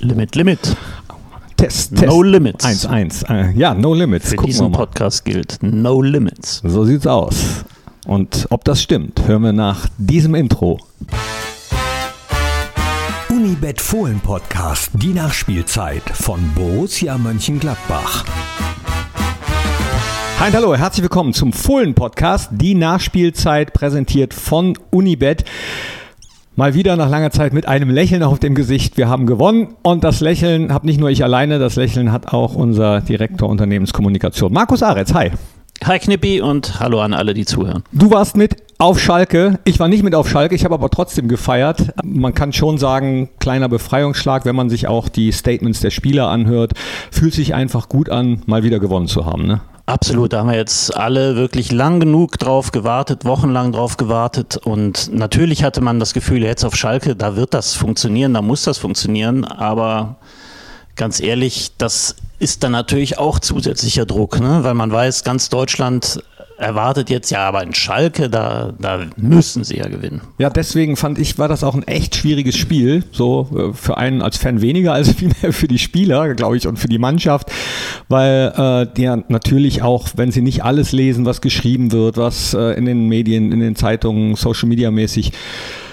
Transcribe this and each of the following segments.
Limit, Limit. Test, Test. No Limits. 1-1. Äh, ja, No Limits. Für Gucken diesen wir mal. Podcast gilt No Limits. So sieht's aus. Und ob das stimmt, hören wir nach diesem Intro. Unibet Fohlen Podcast, die Nachspielzeit von Borussia Mönchengladbach. Hi und hallo, herzlich willkommen zum Fohlen Podcast, die Nachspielzeit präsentiert von Unibet. Mal wieder nach langer Zeit mit einem Lächeln auf dem Gesicht. Wir haben gewonnen und das Lächeln habe nicht nur ich alleine, das Lächeln hat auch unser Direktor Unternehmenskommunikation, Markus Aretz. Hi. Hi Knippi und hallo an alle, die zuhören. Du warst mit auf Schalke. Ich war nicht mit auf Schalke, ich habe aber trotzdem gefeiert. Man kann schon sagen, kleiner Befreiungsschlag, wenn man sich auch die Statements der Spieler anhört. Fühlt sich einfach gut an, mal wieder gewonnen zu haben. Ne? Absolut, da haben wir jetzt alle wirklich lang genug drauf gewartet, wochenlang drauf gewartet und natürlich hatte man das Gefühl, jetzt auf Schalke, da wird das funktionieren, da muss das funktionieren, aber ganz ehrlich, das ist dann natürlich auch zusätzlicher Druck, ne? weil man weiß, ganz Deutschland erwartet jetzt, ja, aber in Schalke, da, da müssen sie ja gewinnen. Ja, deswegen fand ich, war das auch ein echt schwieriges Spiel. So äh, für einen als Fan weniger, als vielmehr für die Spieler, glaube ich, und für die Mannschaft. Weil äh, ja natürlich auch, wenn sie nicht alles lesen, was geschrieben wird, was äh, in den Medien, in den Zeitungen, Social Media mäßig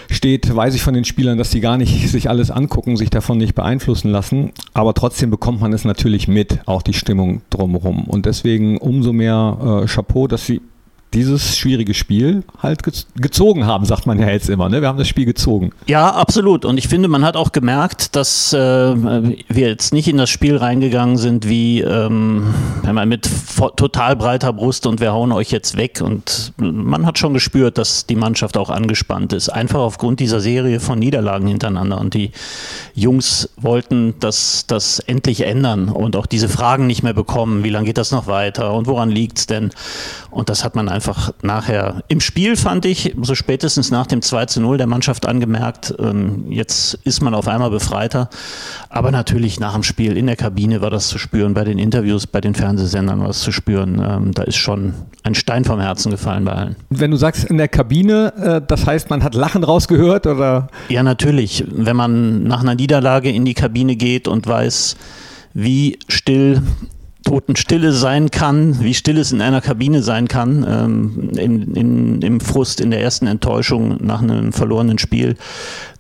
steht, weiß ich von den Spielern, dass sie gar nicht sich alles angucken, sich davon nicht beeinflussen lassen. Aber trotzdem bekommt man es natürlich mit, auch die Stimmung drumherum. Und deswegen umso mehr äh, Chapeau, dass sie dieses schwierige Spiel halt gez gezogen haben, sagt man ja jetzt immer. Ne? Wir haben das Spiel gezogen. Ja, absolut. Und ich finde, man hat auch gemerkt, dass äh, wir jetzt nicht in das Spiel reingegangen sind wie ähm, mit total breiter Brust und wir hauen euch jetzt weg. Und man hat schon gespürt, dass die Mannschaft auch angespannt ist. Einfach aufgrund dieser Serie von Niederlagen hintereinander. Und die Jungs wollten das, das endlich ändern und auch diese Fragen nicht mehr bekommen. Wie lange geht das noch weiter und woran liegt es denn? Und das hat man einfach nachher im Spiel, fand ich, so spätestens nach dem 2 zu 0 der Mannschaft angemerkt, ähm, jetzt ist man auf einmal befreiter. Aber natürlich nach dem Spiel in der Kabine war das zu spüren, bei den Interviews, bei den Fernsehsendern war das zu spüren. Ähm, da ist schon ein Stein vom Herzen gefallen bei allen. Wenn du sagst in der Kabine, äh, das heißt, man hat Lachen rausgehört oder? Ja, natürlich. Wenn man nach einer Niederlage in die Kabine geht und weiß, wie still Totenstille sein kann, wie still es in einer Kabine sein kann, ähm, in, in, im Frust, in der ersten Enttäuschung nach einem verlorenen Spiel,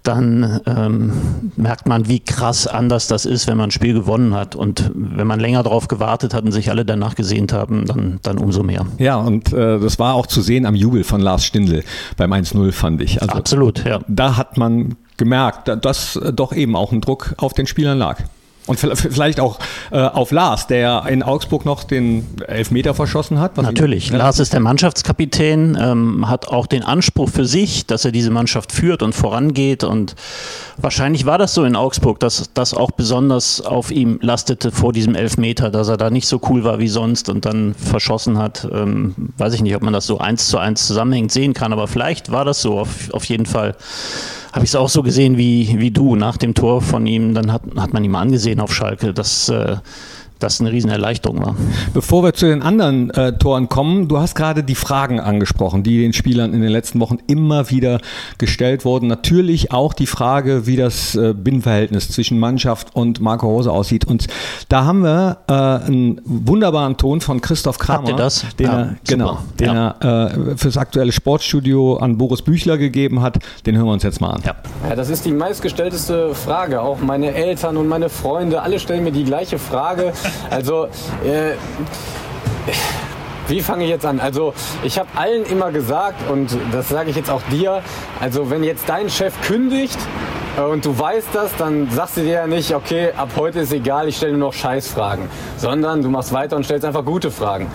dann ähm, merkt man, wie krass anders das ist, wenn man ein Spiel gewonnen hat. Und wenn man länger darauf gewartet hat und sich alle danach gesehnt haben, dann, dann umso mehr. Ja, und äh, das war auch zu sehen am Jubel von Lars Stindl beim 1-0, fand ich. Also, Absolut, ja. Da hat man gemerkt, dass doch eben auch ein Druck auf den Spielern lag. Und vielleicht auch äh, auf Lars, der in Augsburg noch den Elfmeter verschossen hat. Natürlich. Ihn, Lars ist der Mannschaftskapitän, ähm, hat auch den Anspruch für sich, dass er diese Mannschaft führt und vorangeht. Und wahrscheinlich war das so in Augsburg, dass das auch besonders auf ihm lastete vor diesem Elfmeter, dass er da nicht so cool war wie sonst und dann verschossen hat. Ähm, weiß ich nicht, ob man das so eins zu eins zusammenhängend sehen kann, aber vielleicht war das so auf, auf jeden Fall habe ich es auch so gesehen wie, wie du nach dem Tor von ihm. Dann hat, hat man ihm angesehen auf Schalke, dass äh, das eine Riesenerleichterung war. Bevor wir zu den anderen äh, Toren kommen, du hast gerade die Fragen angesprochen, die den Spielern in den letzten Wochen immer wieder gestellt wurden. Natürlich auch die Frage, wie das äh, Binnenverhältnis zwischen Mannschaft und Marco Rose aussieht. Und da haben wir äh, einen wunderbaren Ton von Christoph Kramer, Habt ihr das? den, ja, er, genau, den ja. er äh, fürs aktuelle Sportstudio an Boris Büchler gegeben hat. Den hören wir uns jetzt mal an. Ja. ja, das ist die meistgestellteste Frage. Auch meine Eltern und meine Freunde, alle stellen mir die gleiche Frage. Also, äh, wie fange ich jetzt an? Also, ich habe allen immer gesagt, und das sage ich jetzt auch dir, also wenn jetzt dein Chef kündigt, und du weißt das, dann sagst du dir ja nicht, okay, ab heute ist egal, ich stelle nur noch Scheißfragen, sondern du machst weiter und stellst einfach gute Fragen.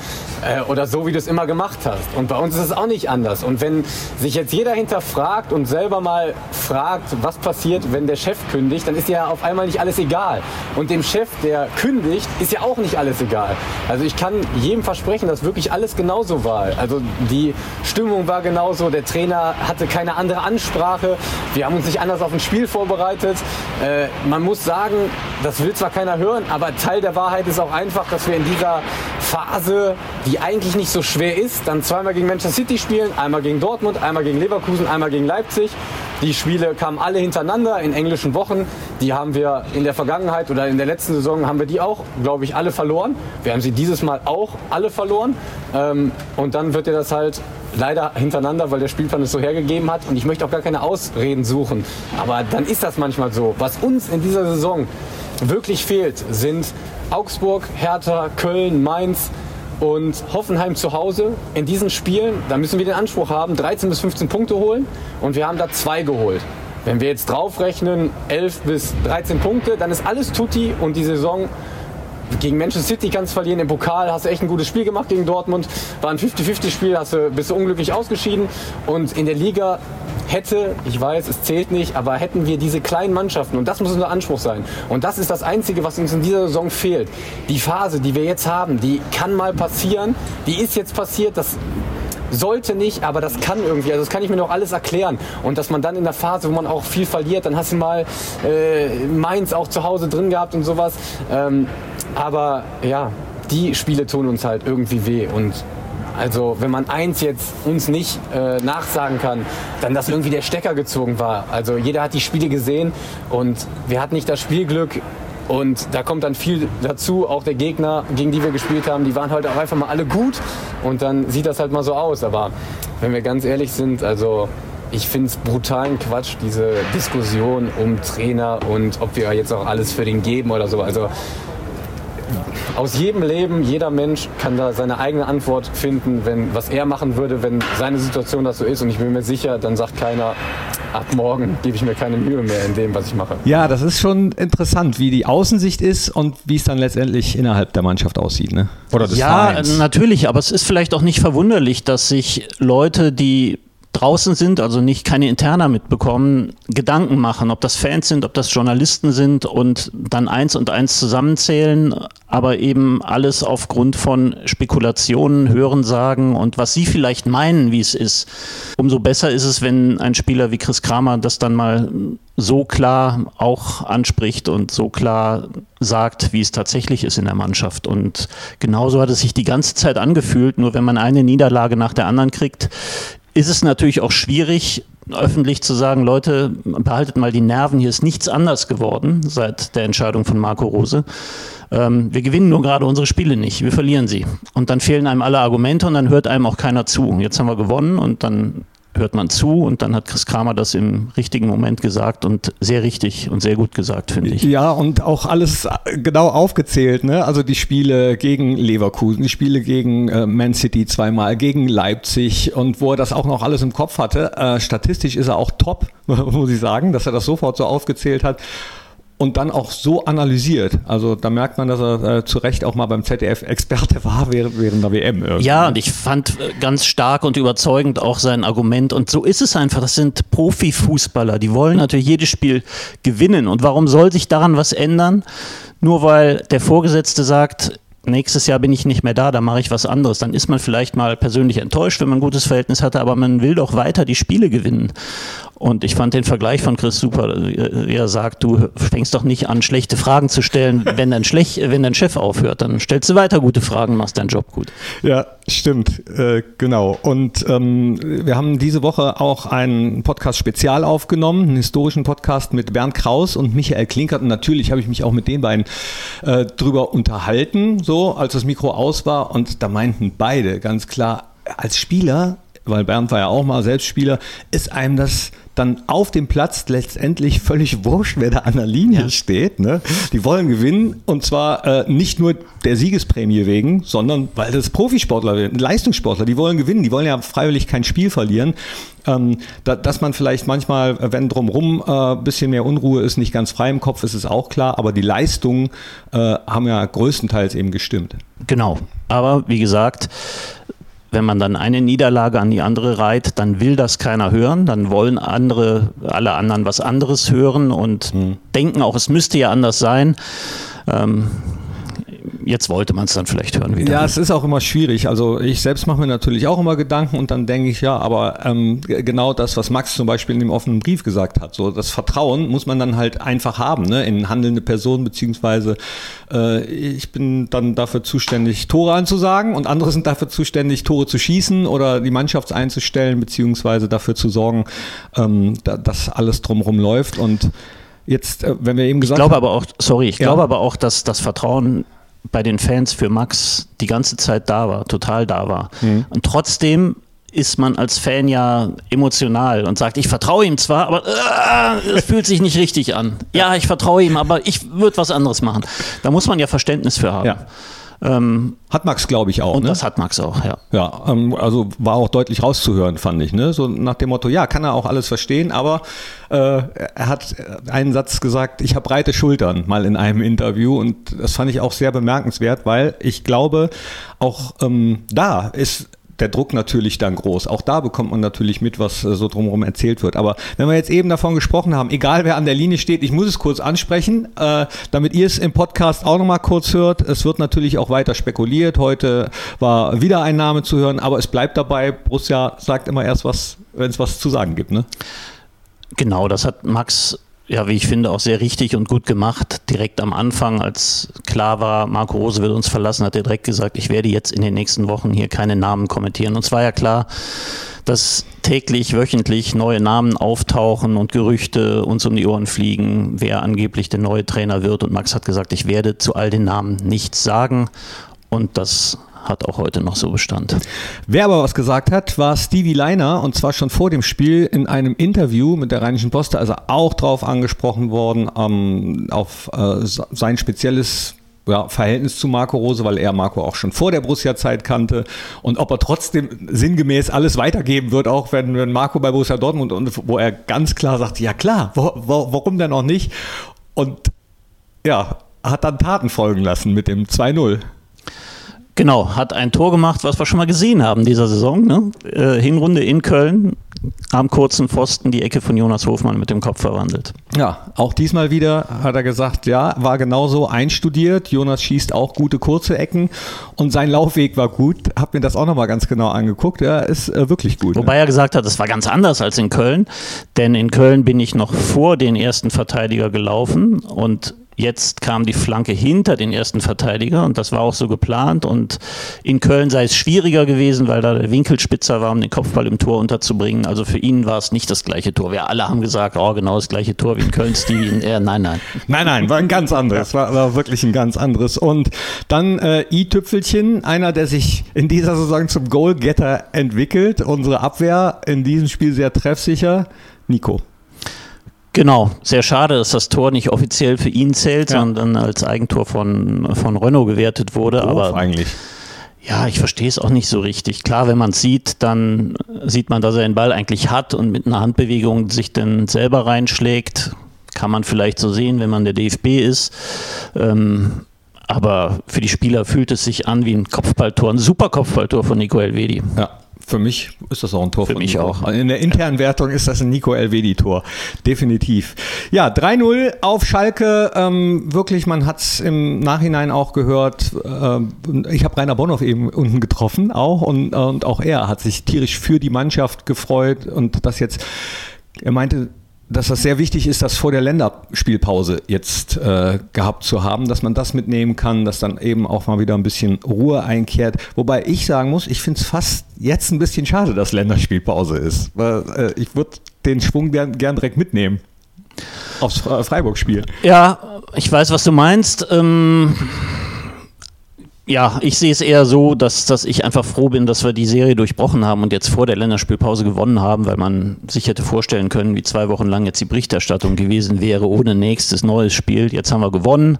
Äh, oder so, wie du es immer gemacht hast. Und bei uns ist es auch nicht anders. Und wenn sich jetzt jeder hinterfragt und selber mal fragt, was passiert, wenn der Chef kündigt, dann ist ja auf einmal nicht alles egal. Und dem Chef, der kündigt, ist ja auch nicht alles egal. Also ich kann jedem versprechen, dass wirklich alles genauso war. Also die Stimmung war genauso, der Trainer hatte keine andere Ansprache, wir haben uns nicht anders auf ein Spiel vorbereitet. Äh, man muss sagen, das will zwar keiner hören, aber Teil der Wahrheit ist auch einfach, dass wir in dieser Phase, die eigentlich nicht so schwer ist, dann zweimal gegen Manchester City spielen, einmal gegen Dortmund, einmal gegen Leverkusen, einmal gegen Leipzig. Die Spiele kamen alle hintereinander in englischen Wochen. Die haben wir in der Vergangenheit oder in der letzten Saison haben wir die auch, glaube ich, alle verloren. Wir haben sie dieses Mal auch alle verloren. Ähm, und dann wird dir das halt leider hintereinander, weil der Spielplan es so hergegeben hat. Und ich möchte auch gar keine Ausreden suchen. Aber dann ist das manchmal so. Was uns in dieser Saison wirklich fehlt, sind Augsburg, Hertha, Köln, Mainz und Hoffenheim zu Hause. In diesen Spielen, da müssen wir den Anspruch haben, 13 bis 15 Punkte holen. Und wir haben da zwei geholt. Wenn wir jetzt draufrechnen, 11 bis 13 Punkte, dann ist alles tutti und die Saison gegen Manchester City kannst du verlieren, im Pokal hast du echt ein gutes Spiel gemacht gegen Dortmund, war ein 50-50-Spiel, hast du, bist du unglücklich ausgeschieden und in der Liga hätte, ich weiß, es zählt nicht, aber hätten wir diese kleinen Mannschaften und das muss unser Anspruch sein. Und das ist das Einzige, was uns in dieser Saison fehlt. Die Phase, die wir jetzt haben, die kann mal passieren, die ist jetzt passiert, das sollte nicht, aber das kann irgendwie. Also das kann ich mir noch alles erklären. Und dass man dann in der Phase, wo man auch viel verliert, dann hast du mal äh, Mainz auch zu Hause drin gehabt und sowas. Ähm, aber ja, die Spiele tun uns halt irgendwie weh. Und also wenn man eins jetzt uns nicht äh, nachsagen kann, dann dass irgendwie der Stecker gezogen war. Also jeder hat die Spiele gesehen und wir hatten nicht das Spielglück. Und da kommt dann viel dazu, auch der Gegner, gegen die wir gespielt haben, die waren heute auch einfach mal alle gut und dann sieht das halt mal so aus. Aber wenn wir ganz ehrlich sind, also ich finde es brutalen Quatsch, diese Diskussion um Trainer und ob wir jetzt auch alles für den geben oder so. Also aus jedem Leben, jeder Mensch kann da seine eigene Antwort finden, wenn, was er machen würde, wenn seine Situation das so ist. Und ich bin mir sicher, dann sagt keiner, ab morgen gebe ich mir keine Mühe mehr in dem, was ich mache. Ja, das ist schon interessant, wie die Außensicht ist und wie es dann letztendlich innerhalb der Mannschaft aussieht. Ne? Oder des ja, Vereins. natürlich, aber es ist vielleicht auch nicht verwunderlich, dass sich Leute, die draußen sind, also nicht keine Interna mitbekommen, Gedanken machen, ob das Fans sind, ob das Journalisten sind und dann eins und eins zusammenzählen, aber eben alles aufgrund von Spekulationen, Hörensagen und was sie vielleicht meinen, wie es ist. Umso besser ist es, wenn ein Spieler wie Chris Kramer das dann mal so klar auch anspricht und so klar sagt, wie es tatsächlich ist in der Mannschaft. Und genauso hat es sich die ganze Zeit angefühlt, nur wenn man eine Niederlage nach der anderen kriegt, ist es natürlich auch schwierig, öffentlich zu sagen, Leute, behaltet mal die Nerven, hier ist nichts anders geworden seit der Entscheidung von Marco Rose. Ähm, wir gewinnen nur gerade unsere Spiele nicht, wir verlieren sie. Und dann fehlen einem alle Argumente und dann hört einem auch keiner zu. Jetzt haben wir gewonnen und dann hört man zu und dann hat Chris Kramer das im richtigen Moment gesagt und sehr richtig und sehr gut gesagt, finde ich. Ja, und auch alles genau aufgezählt, ne? Also die Spiele gegen Leverkusen, die Spiele gegen äh, Man City zweimal, gegen Leipzig und wo er das auch noch alles im Kopf hatte. Äh, statistisch ist er auch top, muss ich sagen, dass er das sofort so aufgezählt hat und dann auch so analysiert. Also da merkt man, dass er äh, zu Recht auch mal beim ZDF Experte war während, während der WM. Irgendwie. Ja, und ich fand äh, ganz stark und überzeugend auch sein Argument. Und so ist es einfach. Das sind Profifußballer. Die wollen natürlich jedes Spiel gewinnen. Und warum soll sich daran was ändern? Nur weil der Vorgesetzte sagt, nächstes Jahr bin ich nicht mehr da, da mache ich was anderes. Dann ist man vielleicht mal persönlich enttäuscht, wenn man ein gutes Verhältnis hatte, aber man will doch weiter die Spiele gewinnen. Und ich fand den Vergleich von Chris super. Er sagt, du fängst doch nicht an, schlechte Fragen zu stellen, wenn dein, Schlech wenn dein Chef aufhört. Dann stellst du weiter gute Fragen, machst deinen Job gut. Ja, stimmt. Äh, genau. Und ähm, wir haben diese Woche auch einen Podcast-Spezial aufgenommen, einen historischen Podcast mit Bernd Kraus und Michael Klinkert. Und natürlich habe ich mich auch mit den beiden äh, drüber unterhalten, so als das Mikro aus war. Und da meinten beide ganz klar, als Spieler weil Bernd war ja auch mal Selbstspieler, ist einem das dann auf dem Platz letztendlich völlig wurscht, wer da an der Linie ja. steht. Ne? Die wollen gewinnen und zwar äh, nicht nur der Siegesprämie wegen, sondern weil das Profisportler sind, Leistungssportler, die wollen gewinnen, die wollen ja freiwillig kein Spiel verlieren. Ähm, da, dass man vielleicht manchmal, wenn drumherum ein äh, bisschen mehr Unruhe ist, nicht ganz frei im Kopf ist, ist auch klar, aber die Leistungen äh, haben ja größtenteils eben gestimmt. Genau, aber wie gesagt, wenn man dann eine Niederlage an die andere reiht, dann will das keiner hören, dann wollen andere, alle anderen was anderes hören und mhm. denken auch, es müsste ja anders sein. Ähm, jetzt wollte man es dann vielleicht hören wieder. Ja, es ist auch immer schwierig. Also ich selbst mache mir natürlich auch immer Gedanken und dann denke ich, ja, aber ähm, genau das, was Max zum Beispiel in dem offenen Brief gesagt hat, so das Vertrauen muss man dann halt einfach haben ne, in handelnde Personen, beziehungsweise äh, ich bin dann dafür zuständig, Tore anzusagen und andere sind dafür zuständig, Tore zu schießen oder die Mannschaft einzustellen, beziehungsweise dafür zu sorgen, ähm, da, dass alles drumherum läuft und Jetzt, äh, wenn wir eben gesagt ich glaube aber auch, sorry, ich ja. glaube aber auch, dass das Vertrauen bei den Fans für Max die ganze Zeit da war, total da war. Mhm. Und trotzdem ist man als Fan ja emotional und sagt, ich vertraue ihm zwar, aber äh, es fühlt sich nicht richtig an. Ja, ich vertraue ihm, aber ich würde was anderes machen. Da muss man ja Verständnis für haben. Ja. Ähm, hat Max, glaube ich, auch. Und ne? das hat Max auch, ja. Ja, ähm, also war auch deutlich rauszuhören, fand ich. Ne? So nach dem Motto, ja, kann er auch alles verstehen, aber äh, er hat einen Satz gesagt, ich habe breite Schultern, mal in einem Interview. Und das fand ich auch sehr bemerkenswert, weil ich glaube, auch ähm, da ist der Druck natürlich dann groß. Auch da bekommt man natürlich mit, was äh, so drumherum erzählt wird. Aber wenn wir jetzt eben davon gesprochen haben, egal wer an der Linie steht, ich muss es kurz ansprechen, äh, damit ihr es im Podcast auch nochmal kurz hört. Es wird natürlich auch weiter spekuliert. Heute war wieder ein Name zu hören, aber es bleibt dabei. Borussia sagt immer erst was, wenn es was zu sagen gibt. Ne? Genau, das hat Max ja, wie ich finde, auch sehr richtig und gut gemacht. Direkt am Anfang, als klar war, Marco Rose wird uns verlassen, hat er direkt gesagt, ich werde jetzt in den nächsten Wochen hier keine Namen kommentieren. Und es war ja klar, dass täglich, wöchentlich neue Namen auftauchen und Gerüchte uns um die Ohren fliegen, wer angeblich der neue Trainer wird. Und Max hat gesagt, ich werde zu all den Namen nichts sagen. Und das hat auch heute noch so Bestand. Wer aber was gesagt hat, war Stevie Leiner und zwar schon vor dem Spiel in einem Interview mit der Rheinischen Post, also auch darauf angesprochen worden, ähm, auf äh, sein spezielles ja, Verhältnis zu Marco Rose, weil er Marco auch schon vor der Borussia-Zeit kannte und ob er trotzdem sinngemäß alles weitergeben wird, auch wenn, wenn Marco bei Borussia Dortmund und wo er ganz klar sagt, ja klar, wo, wo, warum denn auch nicht? Und ja, hat dann Taten folgen lassen mit dem 2-0. Genau, hat ein Tor gemacht, was wir schon mal gesehen haben dieser Saison. Ne? Äh, Hinrunde in Köln, am kurzen Pfosten die Ecke von Jonas Hofmann mit dem Kopf verwandelt. Ja, auch diesmal wieder hat er gesagt, ja, war genauso einstudiert. Jonas schießt auch gute kurze Ecken und sein Laufweg war gut. Hab mir das auch nochmal ganz genau angeguckt. Er ist äh, wirklich gut. Wobei ne? er gesagt hat, es war ganz anders als in Köln, denn in Köln bin ich noch vor den ersten Verteidiger gelaufen und Jetzt kam die Flanke hinter den ersten Verteidiger und das war auch so geplant. Und in Köln sei es schwieriger gewesen, weil da der Winkel spitzer war, um den Kopfball im Tor unterzubringen. Also für ihn war es nicht das gleiche Tor. Wir alle haben gesagt, oh, genau das gleiche Tor wie in Köln, Stevie. In, äh, nein, nein. Nein, nein, war ein ganz anderes. War, war wirklich ein ganz anderes. Und dann äh, i-Tüpfelchen, einer, der sich in dieser Saison zum Goalgetter entwickelt. Unsere Abwehr in diesem Spiel sehr treffsicher. Nico. Genau, sehr schade, dass das Tor nicht offiziell für ihn zählt, ja. sondern als Eigentor von, von Renault gewertet wurde. Doof aber eigentlich. Ja, ich verstehe es auch nicht so richtig. Klar, wenn man es sieht, dann sieht man, dass er den Ball eigentlich hat und mit einer Handbewegung sich dann selber reinschlägt. Kann man vielleicht so sehen, wenn man der DFB ist. Ähm, aber für die Spieler fühlt es sich an wie ein Kopfballtor, ein super Kopfballtor von Nico Elvedi. Ja, für mich ist das auch ein Tor. Für mich auch. In der internen Wertung ist das ein Nico Elvedi-Tor. Definitiv. Ja, 3-0 auf Schalke. Ähm, wirklich, man hat es im Nachhinein auch gehört. Äh, ich habe Rainer Bonhoff eben unten getroffen auch und, und auch er hat sich tierisch für die Mannschaft gefreut und das jetzt, er meinte, dass das sehr wichtig ist, das vor der Länderspielpause jetzt äh, gehabt zu haben, dass man das mitnehmen kann, dass dann eben auch mal wieder ein bisschen Ruhe einkehrt. Wobei ich sagen muss, ich finde es fast jetzt ein bisschen schade, dass Länderspielpause ist. Weil, äh, ich würde den Schwung gern, gern direkt mitnehmen aufs Freiburg-Spiel. Ja, ich weiß, was du meinst. Ähm ja, ich sehe es eher so, dass, dass ich einfach froh bin, dass wir die Serie durchbrochen haben und jetzt vor der Länderspielpause gewonnen haben, weil man sich hätte vorstellen können, wie zwei Wochen lang jetzt die Berichterstattung gewesen wäre, ohne nächstes neues Spiel. Jetzt haben wir gewonnen,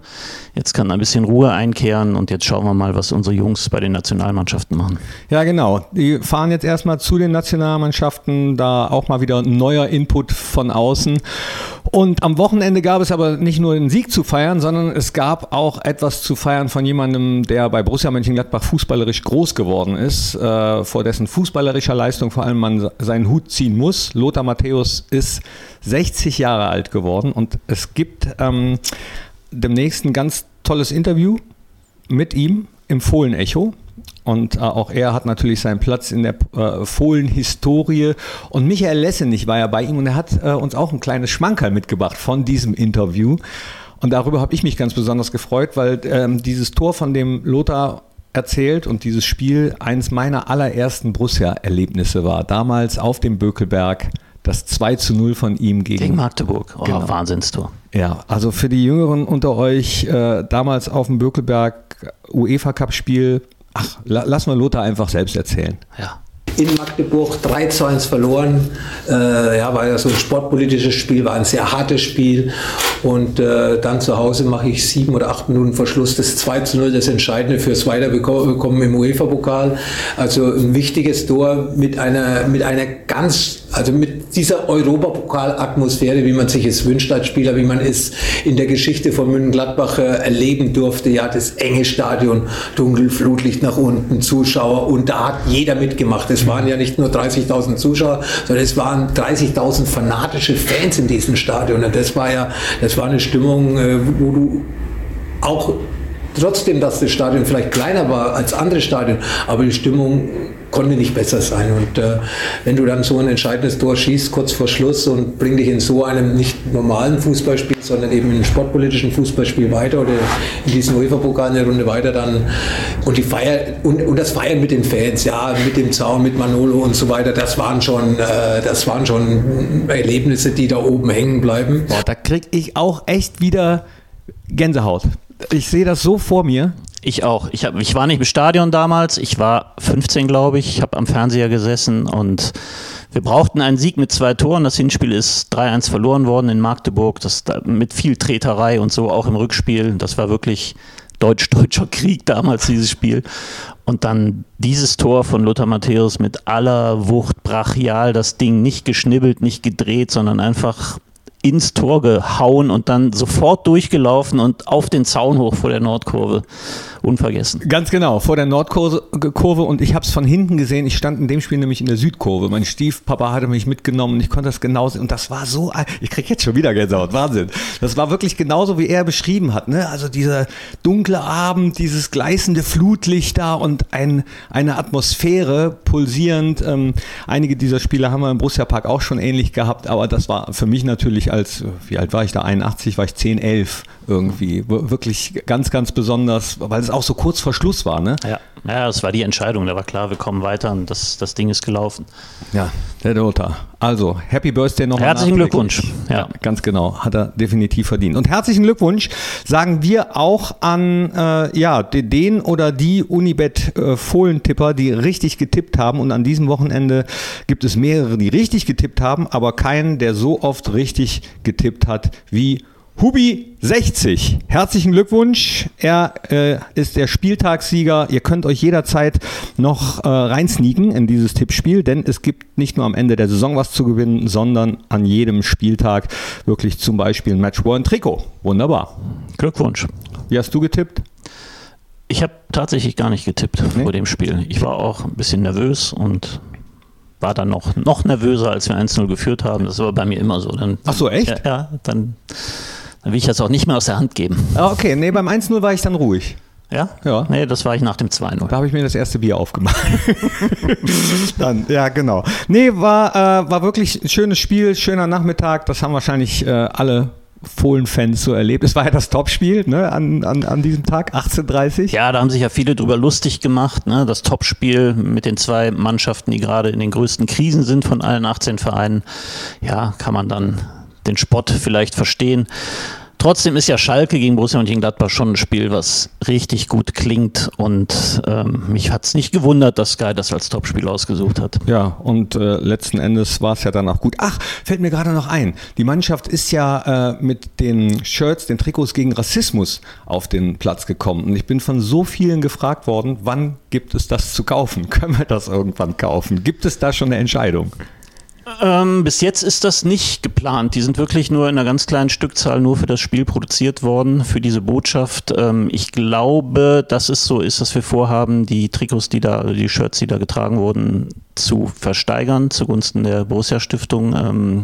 jetzt kann ein bisschen Ruhe einkehren und jetzt schauen wir mal, was unsere Jungs bei den Nationalmannschaften machen. Ja, genau. Die fahren jetzt erstmal zu den Nationalmannschaften, da auch mal wieder neuer Input von außen. Und am Wochenende gab es aber nicht nur einen Sieg zu feiern, sondern es gab auch etwas zu feiern von jemandem, der bei Borussia Mönchengladbach fußballerisch groß geworden ist, äh, vor dessen fußballerischer Leistung vor allem man seinen Hut ziehen muss. Lothar Matthäus ist 60 Jahre alt geworden und es gibt ähm, demnächst ein ganz tolles Interview mit ihm im Fohlen-Echo. Und äh, auch er hat natürlich seinen Platz in der äh, Fohlen-Historie. Und Michael Lessenich war ja bei ihm und er hat äh, uns auch ein kleines Schmankerl mitgebracht von diesem Interview. Und darüber habe ich mich ganz besonders gefreut, weil ähm, dieses Tor, von dem Lothar erzählt und dieses Spiel eines meiner allerersten Borussia-Erlebnisse war. Damals auf dem Bökelberg das 2 zu 0 von ihm gegen, Gegen Magdeburg. Oh, Genau. Wahnsinnstor. Ja, also für die Jüngeren unter euch, äh, damals auf dem Bökelberg UEFA Cup Spiel, ach, la, lass mal Lothar einfach selbst erzählen. Ja. in Magdeburg 3 zu 1 verloren. Äh, ja, war ja so ein sportpolitisches Spiel, war ein sehr hartes Spiel. Und äh, dann zu Hause mache ich sieben oder acht Minuten Verschluss das 2 zu 0, das Entscheidende fürs Weiterbekommen im UEFA-Pokal. Also ein wichtiges Tor mit einer, mit einer ganz, also mit dieser Europapokal-Atmosphäre, wie man sich es wünscht als Spieler, wie man es in der Geschichte von München-Gladbach äh, erleben durfte. Ja, das enge Stadion, dunkel, Flutlicht nach unten, Zuschauer und da hat jeder mitgemacht. Es waren ja nicht nur 30.000 Zuschauer, sondern es waren 30.000 fanatische Fans in diesem Stadion. Und das war ja, das war eine Stimmung, äh, wo du auch trotzdem, dass das Stadion vielleicht kleiner war als andere Stadien, aber die Stimmung konnte nicht besser sein. Und äh, wenn du dann so ein entscheidendes Tor schießt, kurz vor Schluss und bring dich in so einem nicht normalen Fußballspiel, sondern eben in einem sportpolitischen Fußballspiel weiter oder in diesem UEFA-Pokal eine Runde weiter, dann und die Feier und, und das Feiern mit den Fans, ja, mit dem Zaun, mit Manolo und so weiter, das waren schon, äh, das waren schon Erlebnisse, die da oben hängen bleiben. Boah, da krieg ich auch echt wieder Gänsehaut. Ich sehe das so vor mir. Ich auch. Ich, hab, ich war nicht im Stadion damals. Ich war 15, glaube ich. Ich habe am Fernseher gesessen und wir brauchten einen Sieg mit zwei Toren. Das Hinspiel ist 3-1 verloren worden in Magdeburg. Das da, mit viel Treterei und so auch im Rückspiel. Das war wirklich deutsch-deutscher Krieg damals, dieses Spiel. Und dann dieses Tor von Lothar Matthäus mit aller Wucht, brachial, das Ding nicht geschnibbelt, nicht gedreht, sondern einfach ins Tor gehauen und dann sofort durchgelaufen und auf den Zaun hoch vor der Nordkurve. Unvergessen. Ganz genau, vor der Nordkurve Kurve und ich habe es von hinten gesehen. Ich stand in dem Spiel nämlich in der Südkurve. Mein Stiefpapa hatte mich mitgenommen und ich konnte das genau sehen. Und das war so, ich kriege jetzt schon wieder Gänsehaut, Wahnsinn. Das war wirklich genauso, wie er beschrieben hat. Ne? Also dieser dunkle Abend, dieses gleißende Flutlicht da und ein, eine Atmosphäre pulsierend. Ähm, einige dieser Spiele haben wir im Borussia Park auch schon ähnlich gehabt, aber das war für mich natürlich als, wie alt war ich da? 81, war ich 10, 11 irgendwie. Wirklich ganz, ganz besonders, weil es auch so kurz vor Schluss war, ne? Ja, ja, das war die Entscheidung. Da war klar, wir kommen weiter und das, das Ding ist gelaufen. Ja, der Lothar. Also, Happy Birthday nochmal. Herzlichen. Glückwunsch. Ja. Ganz genau, hat er definitiv verdient. Und herzlichen Glückwunsch sagen wir auch an äh, ja, de- den oder die Unibet äh, Fohlentipper, die richtig getippt haben. Und an diesem Wochenende gibt es mehrere, die richtig getippt haben, aber keinen, der so oft richtig getippt hat wie Hubi 60. Herzlichen Glückwunsch. Er äh, ist der Spieltagssieger. Ihr könnt euch jederzeit noch äh, reinsneaken in dieses Tippspiel, denn es gibt nicht nur am Ende der Saison was zu gewinnen, sondern an jedem Spieltag wirklich zum Beispiel ein Match One Trikot. Wunderbar. Glückwunsch. Wie hast du getippt? Ich habe tatsächlich gar nicht getippt Nee? vor dem Spiel. Ich war auch ein bisschen nervös und war dann noch, noch nervöser, als wir 1-0 geführt haben. Das war bei mir immer so. Dann, Ach so, echt? Ja, ja dann, dann will ich das auch nicht mehr aus der Hand geben. Ah, okay, nee, beim 1-0 war ich dann ruhig. Ja? Ja. Nee, das war ich nach dem 2-0. Da habe ich mir das erste Bier aufgemacht. Dann, ja, genau. Nee, war, äh, war wirklich ein schönes Spiel, schöner Nachmittag. Das haben wahrscheinlich äh, alle Fohlen-Fans so erlebt. Es war ja das Topspiel ne, an, an, an diesem Tag, 18.30 Ja, da haben sich ja viele drüber lustig gemacht. Ne? Das Topspiel mit den zwei Mannschaften, die gerade in den größten Krisen sind von allen 18 Vereinen. Ja, kann man dann den Spott vielleicht verstehen. Trotzdem ist ja Schalke gegen Borussia Mönchengladbach schon ein Spiel, was richtig gut klingt und ähm, mich hat es nicht gewundert, dass Sky das als Topspiel ausgesucht hat. Ja, und äh, letzten Endes war es ja dann auch gut. Ach, fällt mir gerade noch ein. Die Mannschaft ist ja äh, mit den Shirts, den Trikots gegen Rassismus auf den Platz gekommen. Und ich bin von so vielen gefragt worden, wann gibt es das zu kaufen? Können wir das irgendwann kaufen? Gibt es da schon eine Entscheidung? Ähm, bis jetzt ist das nicht geplant. Die sind wirklich nur in einer ganz kleinen Stückzahl nur für das Spiel produziert worden, für diese Botschaft. Ähm, ich glaube, dass es so ist, dass wir vorhaben, die Trikots, die da, die Shirts, die da getragen wurden, zu versteigern zugunsten der Borussia Stiftung ähm,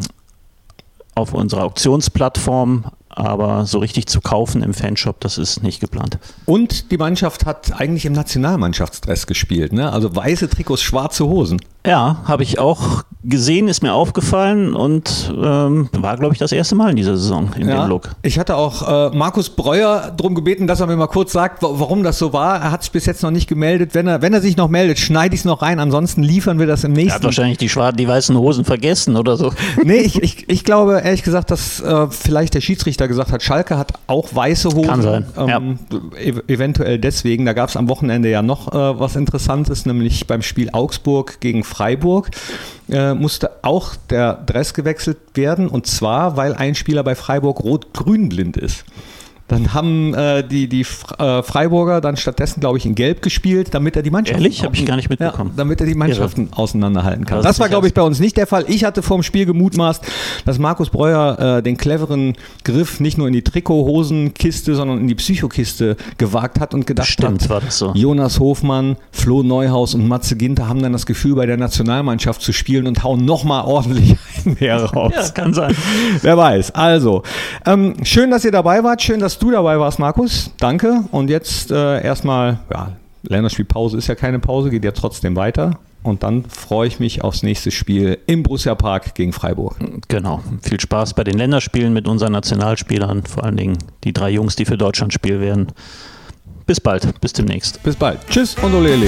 auf unserer Auktionsplattform aber so richtig zu kaufen im Fanshop, das ist nicht geplant. Und die Mannschaft hat eigentlich im Nationalmannschaftsdress gespielt, ne? Also weiße Trikots, schwarze Hosen. Ja, habe ich auch gesehen, ist mir aufgefallen und ähm, war, glaube ich, das erste Mal in dieser Saison in Ja, dem Look. ich hatte auch äh, Markus Breuer darum gebeten, dass er mir mal kurz sagt, wa- warum das so war. Er hat sich bis jetzt noch nicht gemeldet. Wenn er, wenn er sich noch meldet, schneide ich es noch rein. Ansonsten liefern wir das im Er hat nächsten. wahrscheinlich die, schwarzen, die weißen Hosen vergessen oder so. nee, ich, ich, ich glaube ehrlich gesagt, dass äh, vielleicht der Schiedsrichter gesagt hat, Schalke hat auch weiße Hosen. Kann sein, Ähm, ev eventuell deswegen. Da gab es am Wochenende ja noch äh, was Interessantes, nämlich beim Spiel Augsburg gegen Freiburg äh, musste auch der Dress gewechselt werden. Und zwar, weil ein Spieler bei Freiburg rot-grün blind ist. Dann haben äh, die, die äh, Freiburger dann stattdessen, glaube ich, in Gelb gespielt, damit er die Mannschaft Ehrlich? Hab ich gar nicht mitbekommen. Ja, damit er die Mannschaften auseinanderhalten kann. Das Das, war, glaube ich, bei uns nicht der Fall. Ich hatte vorm Spiel gemutmaßt, dass Markus Breuer äh, den cleveren Griff nicht nur in die Trikothosenkiste, sondern in die Psychokiste gewagt hat und gedacht Stimmt, hat, war das so. Jonas Hofmann, Flo Neuhaus und Matze Ginter haben dann das Gefühl, bei der Nationalmannschaft zu spielen und hauen nochmal ordentlich ein mehr raus. Ja, kann sein. Wer weiß. Also, ähm, schön, dass ihr dabei wart. Schön, dass du dabei warst, Markus. Danke. Und jetzt äh, erstmal, ja, Länderspielpause ist ja keine Pause, geht ja trotzdem weiter. Und dann freue ich mich aufs nächste Spiel im Borussia Park gegen Freiburg. Genau. Viel Spaß bei den Länderspielen mit unseren Nationalspielern, vor allen Dingen die drei Jungs, die für Deutschland spielen werden. Bis bald, bis demnächst. Bis bald. Tschüss und Olele.